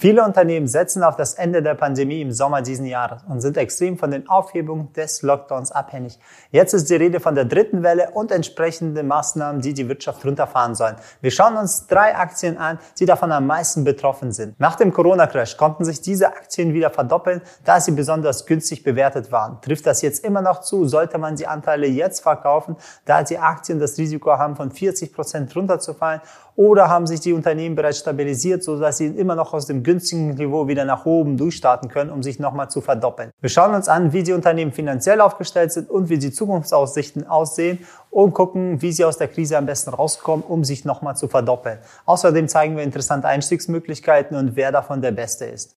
Viele Unternehmen setzen auf das Ende der Pandemie im Sommer diesen Jahres und sind extrem von den Aufhebungen des Lockdowns abhängig. Jetzt ist die Rede von der dritten Welle und entsprechenden Maßnahmen, die die Wirtschaft runterfahren sollen. Wir schauen uns drei Aktien an, die davon am meisten betroffen sind. Nach dem Corona-Crash konnten sich diese Aktien wieder verdoppeln, da sie besonders günstig bewertet waren. Trifft das jetzt immer noch zu, sollte man die Anteile jetzt verkaufen, da die Aktien das Risiko haben, von 40 Prozent runterzufallen oder haben sich die Unternehmen bereits stabilisiert, sodass sie immer noch aus dem günstigen Niveau wieder nach oben durchstarten können, um sich nochmal zu verdoppeln. Wir schauen uns an, wie die Unternehmen finanziell aufgestellt sind und wie die Zukunftsaussichten aussehen und gucken, wie sie aus der Krise am besten rauskommen, um sich nochmal zu verdoppeln. Außerdem zeigen wir interessante Einstiegsmöglichkeiten und wer davon der Beste ist.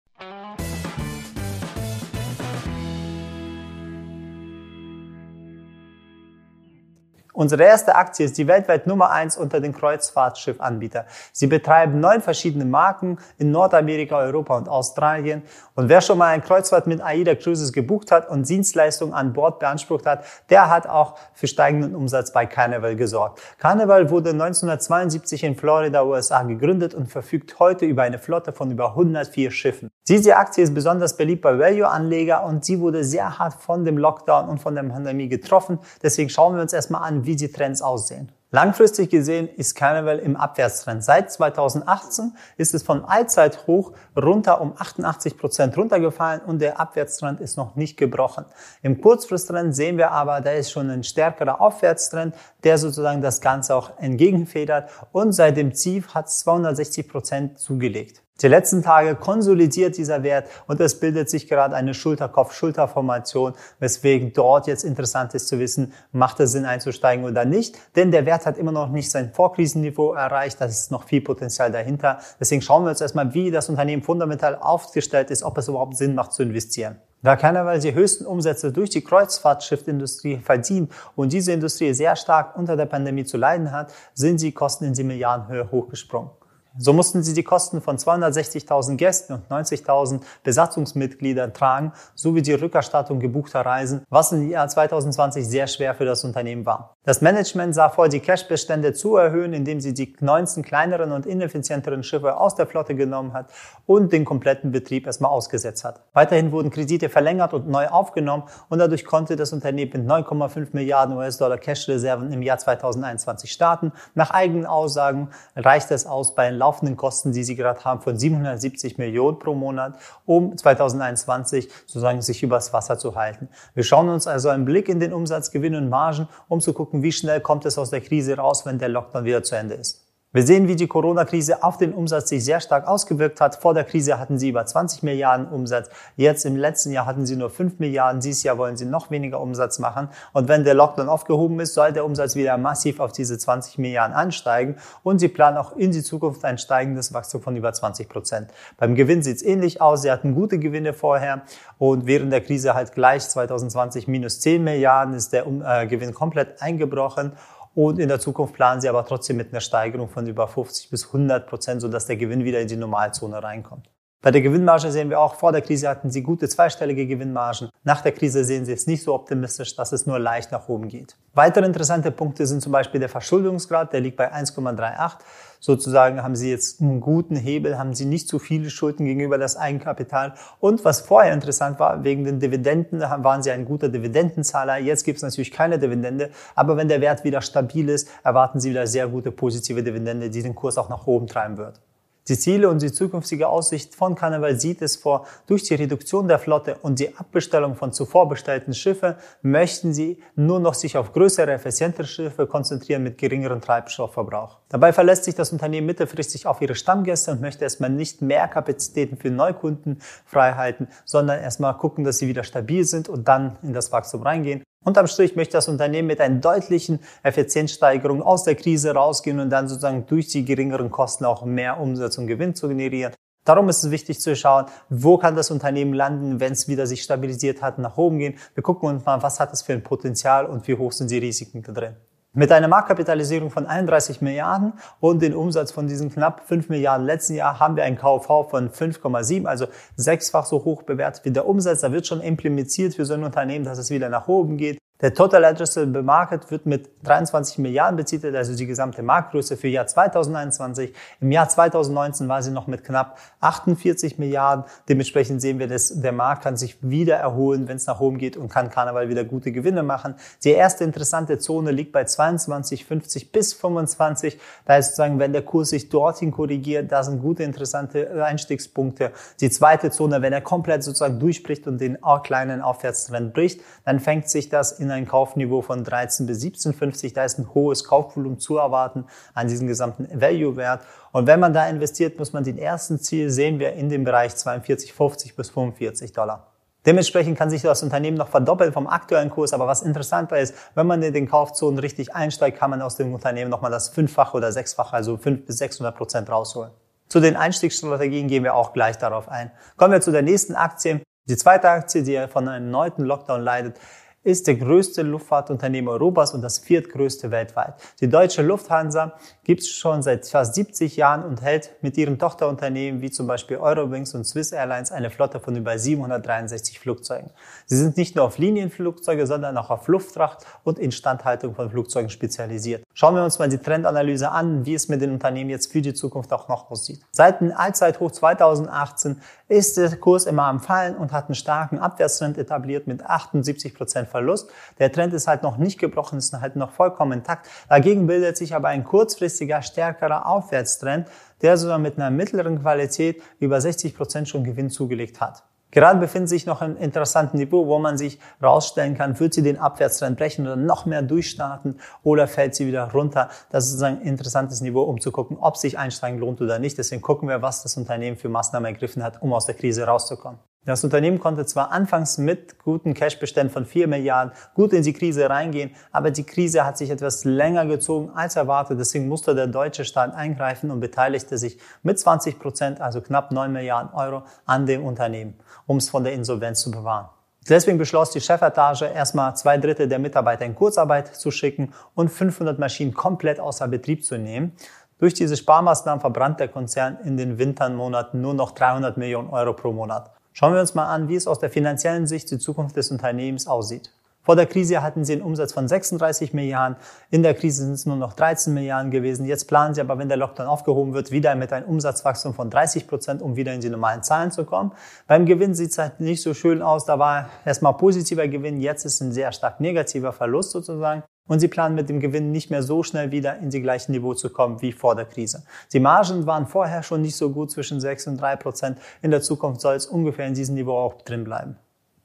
Unsere erste Aktie ist die weltweit Nummer eins unter den Kreuzfahrtschiffanbietern. Sie betreiben neun verschiedene Marken in Nordamerika, Europa und Australien. Und wer schon mal ein Kreuzfahrt mit AIDA Cruises gebucht hat und Dienstleistungen an Bord beansprucht hat, der hat auch für steigenden Umsatz bei Carnival gesorgt. Carnival wurde 1972 in Florida, USA gegründet und verfügt heute über eine Flotte von über 104 Schiffen. Diese Aktie ist besonders beliebt bei Value-Anleger und sie wurde sehr hart von dem Lockdown und von der Pandemie getroffen. Deswegen schauen wir uns erstmal an, wie die Trends aussehen. Langfristig gesehen ist Carnival im Abwärtstrend. Seit 2018 ist es von Allzeithoch runter um 88 Prozent runtergefallen und der Abwärtstrend ist noch nicht gebrochen. Im Kurzfristtrend sehen wir aber, da ist schon ein stärkerer Aufwärtstrend, der sozusagen das Ganze auch entgegenfedert und seit dem Tief hat 260 Prozent zugelegt. Die letzten Tage konsolidiert dieser Wert und es bildet sich gerade eine Schulterkopf-Schulterformation, weswegen dort jetzt interessant ist zu wissen, macht es Sinn einzusteigen oder nicht. Denn der Wert hat immer noch nicht sein Vorkrisenniveau erreicht, da ist noch viel Potenzial dahinter. Deswegen schauen wir uns erstmal, wie das Unternehmen fundamental aufgestellt ist, ob es überhaupt Sinn macht zu investieren. Da keiner die höchsten Umsätze durch die Kreuzfahrtschiffindustrie verdient und diese Industrie sehr stark unter der Pandemie zu leiden hat, sind die Kosten in die Milliardenhöhe hochgesprungen. So mussten sie die Kosten von 260.000 Gästen und 90.000 Besatzungsmitgliedern tragen, sowie die Rückerstattung gebuchter Reisen, was im Jahr 2020 sehr schwer für das Unternehmen war. Das Management sah vor, die Cashbestände zu erhöhen, indem sie die 19 kleineren und ineffizienteren Schiffe aus der Flotte genommen hat und den kompletten Betrieb erstmal ausgesetzt hat. Weiterhin wurden Kredite verlängert und neu aufgenommen und dadurch konnte das Unternehmen mit 9,5 Milliarden US-Dollar Cashreserven im Jahr 2021 starten. Nach eigenen Aussagen reicht es aus bei laufenden Kosten, die sie gerade haben, von 770 Millionen pro Monat, um 2021 sozusagen sich übers Wasser zu halten. Wir schauen uns also einen Blick in den Umsatz, Gewinn und Margen, um zu gucken, wie schnell kommt es aus der Krise raus, wenn der Lockdown wieder zu Ende ist. Wir sehen, wie die Corona-Krise auf den Umsatz sich sehr stark ausgewirkt hat. Vor der Krise hatten sie über 20 Milliarden Umsatz. Jetzt im letzten Jahr hatten sie nur 5 Milliarden. Dieses Jahr wollen sie noch weniger Umsatz machen. Und wenn der Lockdown aufgehoben ist, soll der Umsatz wieder massiv auf diese 20 Milliarden ansteigen. Und sie planen auch in die Zukunft ein steigendes Wachstum von über 20 Prozent. Beim Gewinn sieht es ähnlich aus. Sie hatten gute Gewinne vorher. Und während der Krise halt gleich 2020 minus 10 Milliarden ist der äh, Gewinn komplett eingebrochen. Und in der Zukunft planen sie aber trotzdem mit einer Steigerung von über 50 bis 100 Prozent, sodass der Gewinn wieder in die Normalzone reinkommt. Bei der Gewinnmarge sehen wir auch, vor der Krise hatten sie gute zweistellige Gewinnmargen. Nach der Krise sehen sie es nicht so optimistisch, dass es nur leicht nach oben geht. Weitere interessante Punkte sind zum Beispiel der Verschuldungsgrad, der liegt bei 1,38. Sozusagen haben sie jetzt einen guten Hebel, haben sie nicht zu viele Schulden gegenüber das Eigenkapital. Und was vorher interessant war, wegen den Dividenden waren sie ein guter Dividendenzahler. Jetzt gibt es natürlich keine Dividende, aber wenn der Wert wieder stabil ist, erwarten sie wieder sehr gute positive Dividende, die den Kurs auch nach oben treiben wird. Die Ziele und die zukünftige Aussicht von Carnival sieht es vor, durch die Reduktion der Flotte und die Abbestellung von zuvor bestellten Schiffen möchten sie nur noch sich auf größere, effizientere Schiffe konzentrieren mit geringerem Treibstoffverbrauch. Dabei verlässt sich das Unternehmen mittelfristig auf ihre Stammgäste und möchte erstmal nicht mehr Kapazitäten für Neukunden freihalten, sondern erstmal gucken, dass sie wieder stabil sind und dann in das Wachstum reingehen. Unterm Strich möchte das Unternehmen mit einer deutlichen Effizienzsteigerung aus der Krise rausgehen und dann sozusagen durch die geringeren Kosten auch mehr Umsatz und Gewinn zu generieren. Darum ist es wichtig zu schauen, wo kann das Unternehmen landen, wenn es wieder sich stabilisiert hat, nach oben gehen. Wir gucken uns mal, was hat es für ein Potenzial und wie hoch sind die Risiken da drin. Mit einer Marktkapitalisierung von 31 Milliarden und den Umsatz von diesen knapp 5 Milliarden letzten Jahr haben wir ein KV von 5,7, also sechsfach so hoch bewertet wie der Umsatz. Da wird schon implementiert für so ein Unternehmen, dass es wieder nach oben geht. Der Total Addressable Market wird mit 23 Milliarden betitelt, also die gesamte Marktgröße für Jahr 2021. Im Jahr 2019 war sie noch mit knapp 48 Milliarden. Dementsprechend sehen wir, dass der Markt kann sich wieder erholen, wenn es nach oben geht und kann Karneval wieder gute Gewinne machen. Die erste interessante Zone liegt bei 22, 50 bis 25. Da ist sozusagen, wenn der Kurs sich dorthin korrigiert, da sind gute, interessante Einstiegspunkte. Die zweite Zone, wenn er komplett sozusagen durchbricht und den kleinen Aufwärtstrend bricht, dann fängt sich das in ein Kaufniveau von 13 bis 17,50. Da ist ein hohes Kaufvolumen zu erwarten an diesem gesamten Value-Wert. Und wenn man da investiert, muss man den ersten Ziel sehen wir in dem Bereich 42,50 bis 45 Dollar. Dementsprechend kann sich das Unternehmen noch verdoppeln vom aktuellen Kurs. Aber was interessanter ist, wenn man in den Kaufzonen richtig einsteigt, kann man aus dem Unternehmen nochmal das fünffache oder sechsfache, also fünf bis 600 Prozent rausholen. Zu den Einstiegsstrategien gehen wir auch gleich darauf ein. Kommen wir zu der nächsten Aktie. Die zweite Aktie, die von einem erneuten Lockdown leidet, ist der größte Luftfahrtunternehmen Europas und das viertgrößte weltweit. Die deutsche Lufthansa gibt es schon seit fast 70 Jahren und hält mit ihren Tochterunternehmen wie zum Beispiel Eurowings und Swiss Airlines eine Flotte von über 763 Flugzeugen. Sie sind nicht nur auf Linienflugzeuge, sondern auch auf Luftfracht und Instandhaltung von Flugzeugen spezialisiert. Schauen wir uns mal die Trendanalyse an, wie es mit den Unternehmen jetzt für die Zukunft auch noch aussieht. Seit dem Allzeithoch 2018 ist der Kurs immer am Fallen und hat einen starken Abwärtstrend etabliert mit 78 Prozent Verlust. Der Trend ist halt noch nicht gebrochen, ist halt noch vollkommen intakt. Dagegen bildet sich aber ein kurzfristiger, stärkerer Aufwärtstrend, der sogar mit einer mittleren Qualität über 60 Prozent schon Gewinn zugelegt hat. Gerade befindet sich noch ein interessanten Niveau, wo man sich rausstellen kann, wird sie den Abwärtstrend brechen oder noch mehr durchstarten oder fällt sie wieder runter. Das ist ein interessantes Niveau, um zu gucken, ob sich Einsteigen lohnt oder nicht. Deswegen gucken wir, was das Unternehmen für Maßnahmen ergriffen hat, um aus der Krise rauszukommen. Das Unternehmen konnte zwar anfangs mit guten Cashbeständen von 4 Milliarden gut in die Krise reingehen, aber die Krise hat sich etwas länger gezogen als erwartet. Deswegen musste der deutsche Staat eingreifen und beteiligte sich mit 20 Prozent, also knapp 9 Milliarden Euro, an dem Unternehmen, um es von der Insolvenz zu bewahren. Deswegen beschloss die Chefetage erstmal zwei Drittel der Mitarbeiter in Kurzarbeit zu schicken und 500 Maschinen komplett außer Betrieb zu nehmen. Durch diese Sparmaßnahmen verbrannt der Konzern in den Wintermonaten nur noch 300 Millionen Euro pro Monat. Schauen wir uns mal an, wie es aus der finanziellen Sicht die Zukunft des Unternehmens aussieht. Vor der Krise hatten sie einen Umsatz von 36 Milliarden. In der Krise sind es nur noch 13 Milliarden gewesen. Jetzt planen sie aber, wenn der Lockdown aufgehoben wird, wieder mit einem Umsatzwachstum von 30 Prozent, um wieder in die normalen Zahlen zu kommen. Beim Gewinn sieht es halt nicht so schön aus. Da war erstmal positiver Gewinn. Jetzt ist ein sehr stark negativer Verlust sozusagen. Und sie planen mit dem Gewinn nicht mehr so schnell wieder in die gleichen Niveau zu kommen wie vor der Krise. Die Margen waren vorher schon nicht so gut zwischen 6 und 3 Prozent. In der Zukunft soll es ungefähr in diesem Niveau auch drin bleiben.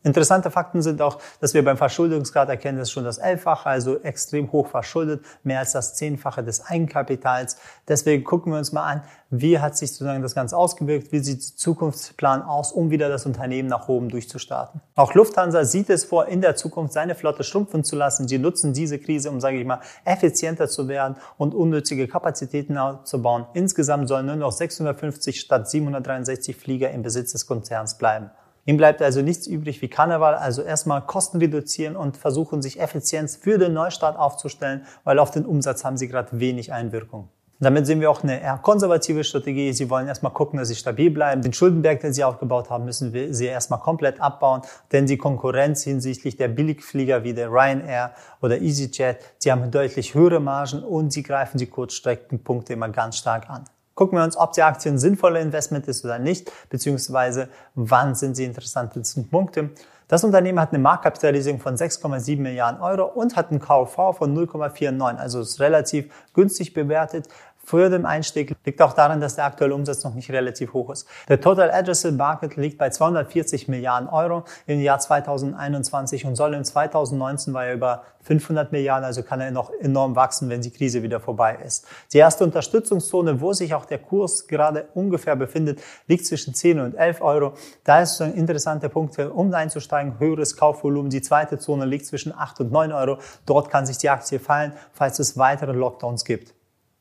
Interessante Fakten sind auch, dass wir beim Verschuldungsgrad erkennen, das ist schon das Elffache, also extrem hoch verschuldet, mehr als das Zehnfache des Eigenkapitals. Deswegen gucken wir uns mal an, wie hat sich sozusagen das Ganze ausgewirkt, wie sieht der Zukunftsplan aus, um wieder das Unternehmen nach oben durchzustarten. Auch Lufthansa sieht es vor, in der Zukunft seine Flotte schrumpfen zu lassen. Sie nutzen diese Krise, um, sage ich mal, effizienter zu werden und unnötige Kapazitäten aufzubauen. Insgesamt sollen nur noch 650 statt 763 Flieger im Besitz des Konzerns bleiben. Ihm bleibt also nichts übrig wie Karneval, also erstmal Kosten reduzieren und versuchen, sich effizient für den Neustart aufzustellen, weil auf den Umsatz haben sie gerade wenig Einwirkung. Damit sehen wir auch eine eher konservative Strategie. Sie wollen erstmal gucken, dass sie stabil bleiben. Den Schuldenberg, den sie aufgebaut haben, müssen wir sie erstmal komplett abbauen, denn die Konkurrenz hinsichtlich der Billigflieger wie der Ryanair oder EasyJet, sie haben deutlich höhere Margen und sie greifen die Kurzstreckenpunkte immer ganz stark an gucken wir uns, ob die Aktie ein sinnvoller Investment ist oder nicht, beziehungsweise wann sind sie interessantesten Punkte. Das Unternehmen hat eine Marktkapitalisierung von 6,7 Milliarden Euro und hat einen KV von 0,49, also ist relativ günstig bewertet für den Einstieg liegt auch daran, dass der aktuelle Umsatz noch nicht relativ hoch ist. Der Total Addressable Market liegt bei 240 Milliarden Euro im Jahr 2021 und soll in 2019 war er über 500 Milliarden, also kann er noch enorm wachsen, wenn die Krise wieder vorbei ist. Die erste Unterstützungszone, wo sich auch der Kurs gerade ungefähr befindet, liegt zwischen 10 und 11 Euro. Da ist ein interessanter Punkt, um einzusteigen, höheres Kaufvolumen. Die zweite Zone liegt zwischen 8 und 9 Euro. Dort kann sich die Aktie fallen, falls es weitere Lockdowns gibt.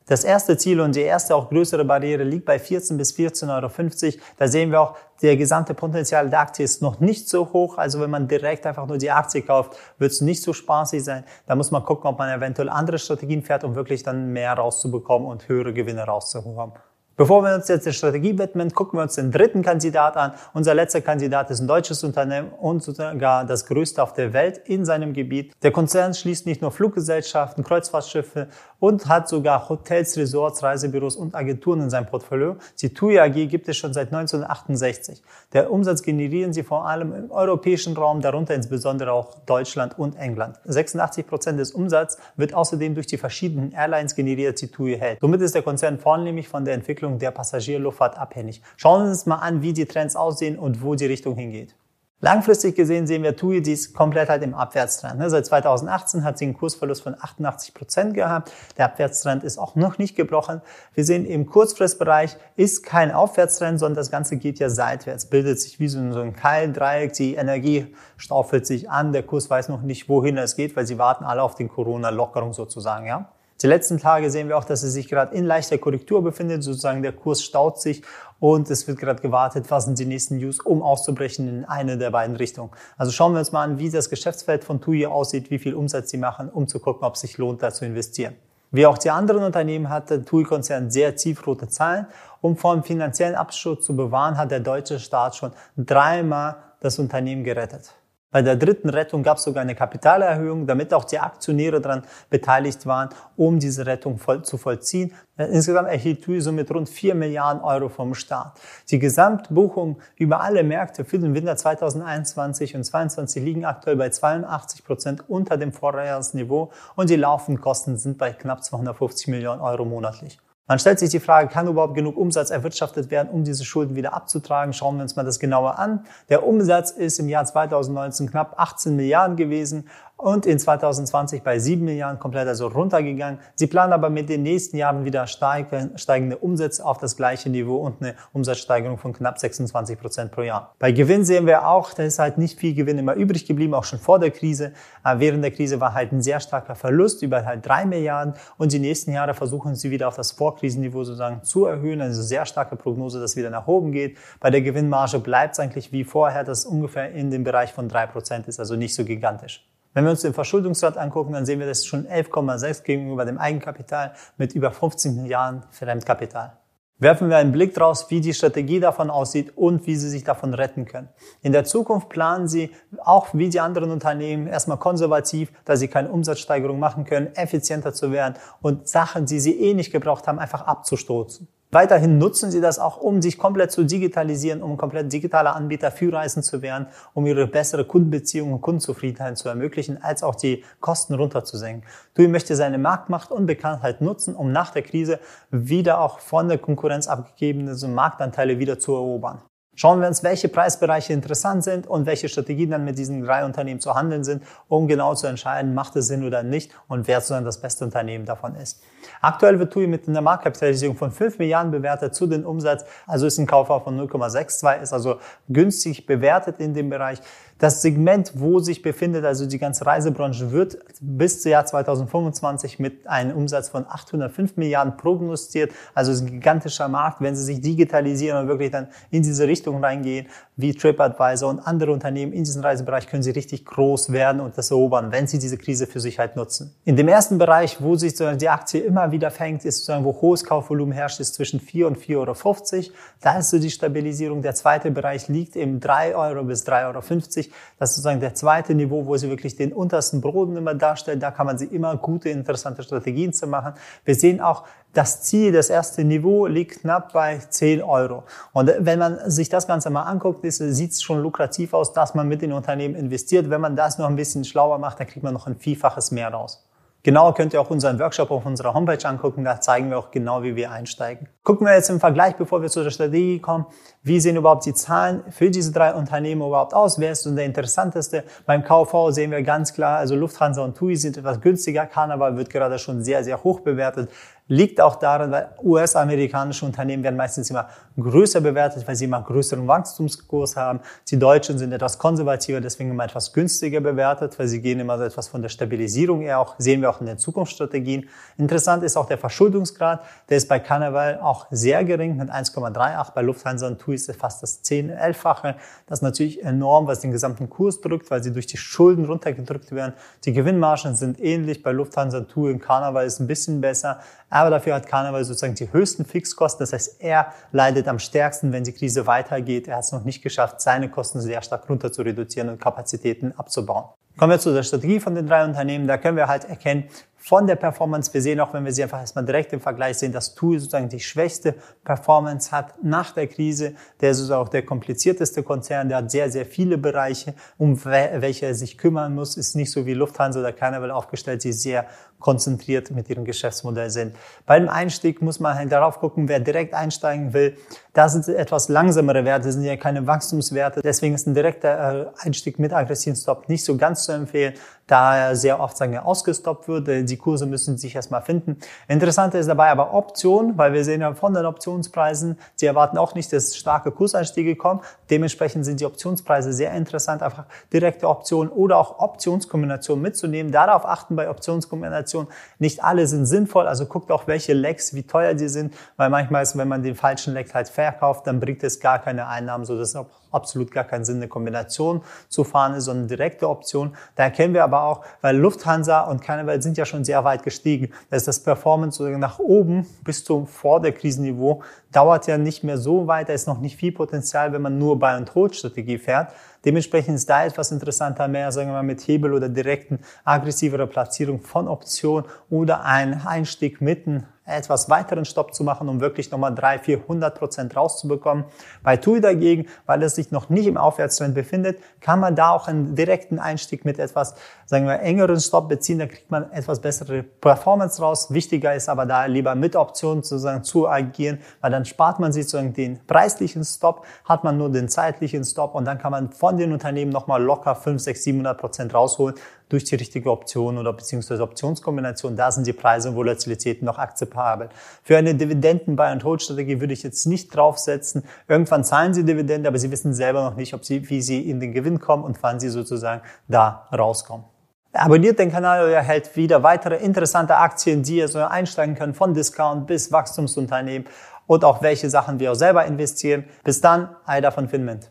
Das erste Ziel und die erste auch größere Barriere liegt bei 14 bis 14,50 Euro. Da sehen wir auch, der gesamte Potenzial der Aktie ist noch nicht so hoch. Also wenn man direkt einfach nur die Aktie kauft, wird es nicht so spaßig sein. Da muss man gucken, ob man eventuell andere Strategien fährt, um wirklich dann mehr rauszubekommen und höhere Gewinne rauszubekommen. Bevor wir uns jetzt der Strategie widmen, gucken wir uns den dritten Kandidat an. Unser letzter Kandidat ist ein deutsches Unternehmen und sogar das größte auf der Welt in seinem Gebiet. Der Konzern schließt nicht nur Fluggesellschaften, Kreuzfahrtschiffe und hat sogar Hotels, Resorts, Reisebüros und Agenturen in seinem Portfolio. Die TUI AG gibt es schon seit 1968. Der Umsatz generieren sie vor allem im europäischen Raum, darunter insbesondere auch Deutschland und England. 86 Prozent des Umsatzes wird außerdem durch die verschiedenen Airlines generiert, die TUI hält. Somit ist der Konzern vornehmlich von der Entwicklung Entwicklung der Passagierluftfahrt abhängig. Schauen wir uns mal an, wie die Trends aussehen und wo die Richtung hingeht. Langfristig gesehen sehen wir TUI dies komplett halt im Abwärtstrend. Ne? Seit 2018 hat sie einen Kursverlust von 88 Prozent gehabt. Der Abwärtstrend ist auch noch nicht gebrochen. Wir sehen im Kurzfristbereich ist kein Aufwärtstrend, sondern das Ganze geht ja seitwärts, bildet sich wie so ein Keildreieck. Die Energie staufelt sich an. Der Kurs weiß noch nicht, wohin es geht, weil sie warten alle auf den Corona-Lockerung sozusagen. Ja? Die letzten Tage sehen wir auch, dass es sich gerade in leichter Korrektur befindet, sozusagen der Kurs staut sich und es wird gerade gewartet, was sind die nächsten News, um auszubrechen in eine der beiden Richtungen. Also schauen wir uns mal an, wie das Geschäftsfeld von TUI aussieht, wie viel Umsatz sie machen, um zu gucken, ob es sich lohnt, da zu investieren. Wie auch die anderen Unternehmen hat der TUI-Konzern sehr tiefrote Zahlen. Um vor dem finanziellen Abschluss zu bewahren, hat der deutsche Staat schon dreimal das Unternehmen gerettet. Bei der dritten Rettung gab es sogar eine Kapitalerhöhung, damit auch die Aktionäre daran beteiligt waren, um diese Rettung voll zu vollziehen. Insgesamt erhielt TUI somit rund 4 Milliarden Euro vom Staat. Die Gesamtbuchung über alle Märkte für den Winter 2021 und 2022 liegen aktuell bei 82 Prozent unter dem Vorjahresniveau und die laufenden Kosten sind bei knapp 250 Millionen Euro monatlich. Man stellt sich die Frage, kann überhaupt genug Umsatz erwirtschaftet werden, um diese Schulden wieder abzutragen? Schauen wir uns mal das genauer an. Der Umsatz ist im Jahr 2019 knapp 18 Milliarden gewesen und in 2020 bei 7 Milliarden komplett also runtergegangen. Sie planen aber mit den nächsten Jahren wieder steigende Umsätze auf das gleiche Niveau und eine Umsatzsteigerung von knapp 26 Prozent pro Jahr. Bei Gewinn sehen wir auch, da ist halt nicht viel Gewinn immer übrig geblieben, auch schon vor der Krise. Äh, während der Krise war halt ein sehr starker Verlust über halt 3 Milliarden und die nächsten Jahre versuchen sie wieder auf das Vorkrisenniveau sozusagen zu erhöhen. Also sehr starke Prognose, dass wieder nach oben geht. Bei der Gewinnmarge bleibt es eigentlich wie vorher, dass ungefähr in dem Bereich von 3 Prozent ist, also nicht so gigantisch. Wenn wir uns den Verschuldungsgrad angucken, dann sehen wir das schon 11,6 gegenüber dem Eigenkapital mit über 15 Milliarden Fremdkapital. Werfen wir einen Blick draus, wie die Strategie davon aussieht und wie Sie sich davon retten können. In der Zukunft planen Sie, auch wie die anderen Unternehmen, erstmal konservativ, da Sie keine Umsatzsteigerung machen können, effizienter zu werden und Sachen, die Sie eh nicht gebraucht haben, einfach abzustoßen. Weiterhin nutzen sie das auch, um sich komplett zu digitalisieren, um komplett digitaler Anbieter für Reisen zu werden, um ihre bessere Kundenbeziehung und Kundenzufriedenheit zu ermöglichen, als auch die Kosten runterzusenken. TUI möchte seine Marktmacht und Bekanntheit nutzen, um nach der Krise wieder auch von der Konkurrenz abgegebene Marktanteile wieder zu erobern. Schauen wir uns, welche Preisbereiche interessant sind und welche Strategien dann mit diesen drei Unternehmen zu handeln sind, um genau zu entscheiden, macht es Sinn oder nicht und wer sozusagen das beste Unternehmen davon ist. Aktuell wird TUI mit einer Marktkapitalisierung von 5 Milliarden bewertet zu den Umsatz, also ist ein Kaufhaus von 0,62, ist also günstig bewertet in dem Bereich. Das Segment, wo sich befindet, also die ganze Reisebranche, wird bis zum Jahr 2025 mit einem Umsatz von 805 Milliarden prognostiziert. Also ist ein gigantischer Markt. Wenn Sie sich digitalisieren und wirklich dann in diese Richtung reingehen, wie TripAdvisor und andere Unternehmen in diesem Reisebereich, können Sie richtig groß werden und das erobern, wenn Sie diese Krise für sich halt nutzen. In dem ersten Bereich, wo sich die Aktie immer wieder fängt, ist sozusagen, wo hohes Kaufvolumen herrscht, ist zwischen 4 und 4,50 Euro. Da ist so die Stabilisierung. Der zweite Bereich liegt im 3 Euro bis 3,50 Euro. Das ist sozusagen der zweite Niveau, wo sie wirklich den untersten Boden immer darstellt. Da kann man sie immer gute, interessante Strategien zu machen. Wir sehen auch, das Ziel, das erste Niveau liegt knapp bei 10 Euro. Und wenn man sich das Ganze mal anguckt, sieht es schon lukrativ aus, dass man mit den Unternehmen investiert. Wenn man das noch ein bisschen schlauer macht, dann kriegt man noch ein Vielfaches mehr raus. Genauer könnt ihr auch unseren Workshop auf unserer Homepage angucken. Da zeigen wir auch genau, wie wir einsteigen. Gucken wir jetzt im Vergleich, bevor wir zu der Strategie kommen, wie sehen überhaupt die Zahlen für diese drei Unternehmen überhaupt aus? Wer ist so der interessanteste? Beim KV sehen wir ganz klar, also Lufthansa und TUI sind etwas günstiger. Carnival wird gerade schon sehr, sehr hoch bewertet. Liegt auch daran, weil US-amerikanische Unternehmen werden meistens immer größer bewertet, weil sie immer größeren Wachstumskurs haben. Die Deutschen sind etwas konservativer, deswegen immer etwas günstiger bewertet, weil sie gehen immer so etwas von der Stabilisierung eher auch, sehen wir auch in den Zukunftsstrategien. Interessant ist auch der Verschuldungsgrad. Der ist bei Carnival auch sehr gering mit 1,38. Bei Lufthansa und TUI ist es fast das 10-, 11-fache. Das ist natürlich enorm, was den gesamten Kurs drückt, weil sie durch die Schulden runtergedrückt werden. Die Gewinnmargen sind ähnlich. Bei Lufthansa, TUI und Carnival ist ein bisschen besser Aber dafür hat Carnival sozusagen die höchsten Fixkosten. Das heißt, er leidet am stärksten, wenn die Krise weitergeht. Er hat es noch nicht geschafft, seine Kosten sehr stark runter zu reduzieren und Kapazitäten abzubauen. Kommen wir zu der Strategie von den drei Unternehmen. Da können wir halt erkennen, von der Performance. Wir sehen auch, wenn wir sie einfach erstmal direkt im Vergleich sehen, dass TUI sozusagen die schwächste Performance hat nach der Krise. Der ist sozusagen auch der komplizierteste Konzern. Der hat sehr, sehr viele Bereiche, um welche er sich kümmern muss. Ist nicht so wie Lufthansa oder Carnival aufgestellt, die sehr konzentriert mit ihrem Geschäftsmodell sind. Beim Einstieg muss man halt darauf gucken, wer direkt einsteigen will. Da sind etwas langsamere Werte, sind ja keine Wachstumswerte. Deswegen ist ein direkter äh, Einstieg mit aggressiven Stop nicht so ganz zu empfehlen, da er sehr oft sagen wir, ausgestoppt wird. Die Kurse müssen sich erstmal finden. Interessant ist dabei aber Option, weil wir sehen ja von den Optionspreisen, sie erwarten auch nicht, dass starke Kurseinstiege kommen. Dementsprechend sind die Optionspreise sehr interessant, einfach direkte Optionen oder auch Optionskombinationen mitzunehmen. Darauf achten bei Optionskombinationen Kombination. Nicht alle sind sinnvoll, also guckt auch, welche Lecks, wie teuer die sind, weil manchmal ist, wenn man den falschen Leck halt verkauft, dann bringt es gar keine Einnahmen, so dass auch absolut gar keinen Sinn, eine Kombination zu fahren ist, sondern direkte Option. Da erkennen wir aber auch, weil Lufthansa und Carnival sind ja schon sehr weit gestiegen, dass das Performance nach oben bis zum vor der Krisenniveau dauert ja nicht mehr so weit, da ist noch nicht viel Potenzial, wenn man nur Buy and Hold Strategie fährt. Dementsprechend ist da etwas interessanter, mehr, sagen wir mal, mit Hebel oder direkten aggressiverer Platzierung von Option oder ein Einstieg mitten etwas weiteren Stopp zu machen, um wirklich nochmal 300, 400 Prozent rauszubekommen. Bei TUI dagegen, weil es sich noch nicht im Aufwärtstrend befindet, kann man da auch einen direkten Einstieg mit etwas, sagen wir, engeren Stopp beziehen. Da kriegt man etwas bessere Performance raus. Wichtiger ist aber da lieber mit Optionen sozusagen zu agieren, weil dann spart man sich sozusagen den preislichen Stop, hat man nur den zeitlichen Stop und dann kann man von den Unternehmen nochmal locker 5, 6, 700 Prozent rausholen durch die richtige Option oder beziehungsweise Optionskombination. Da sind die Preise und Volatilitäten noch akzeptabel. Für eine Dividenden-Buy- and Hold-Strategie würde ich jetzt nicht draufsetzen. Irgendwann zahlen sie Dividende, aber sie wissen selber noch nicht, ob sie, wie sie in den Gewinn kommen und wann sie sozusagen da rauskommen. Abonniert den Kanal und erhält wieder weitere interessante Aktien, die ihr so einsteigen könnt, von Discount bis Wachstumsunternehmen und auch welche Sachen wir auch selber investieren. Bis dann, Aida von Finment.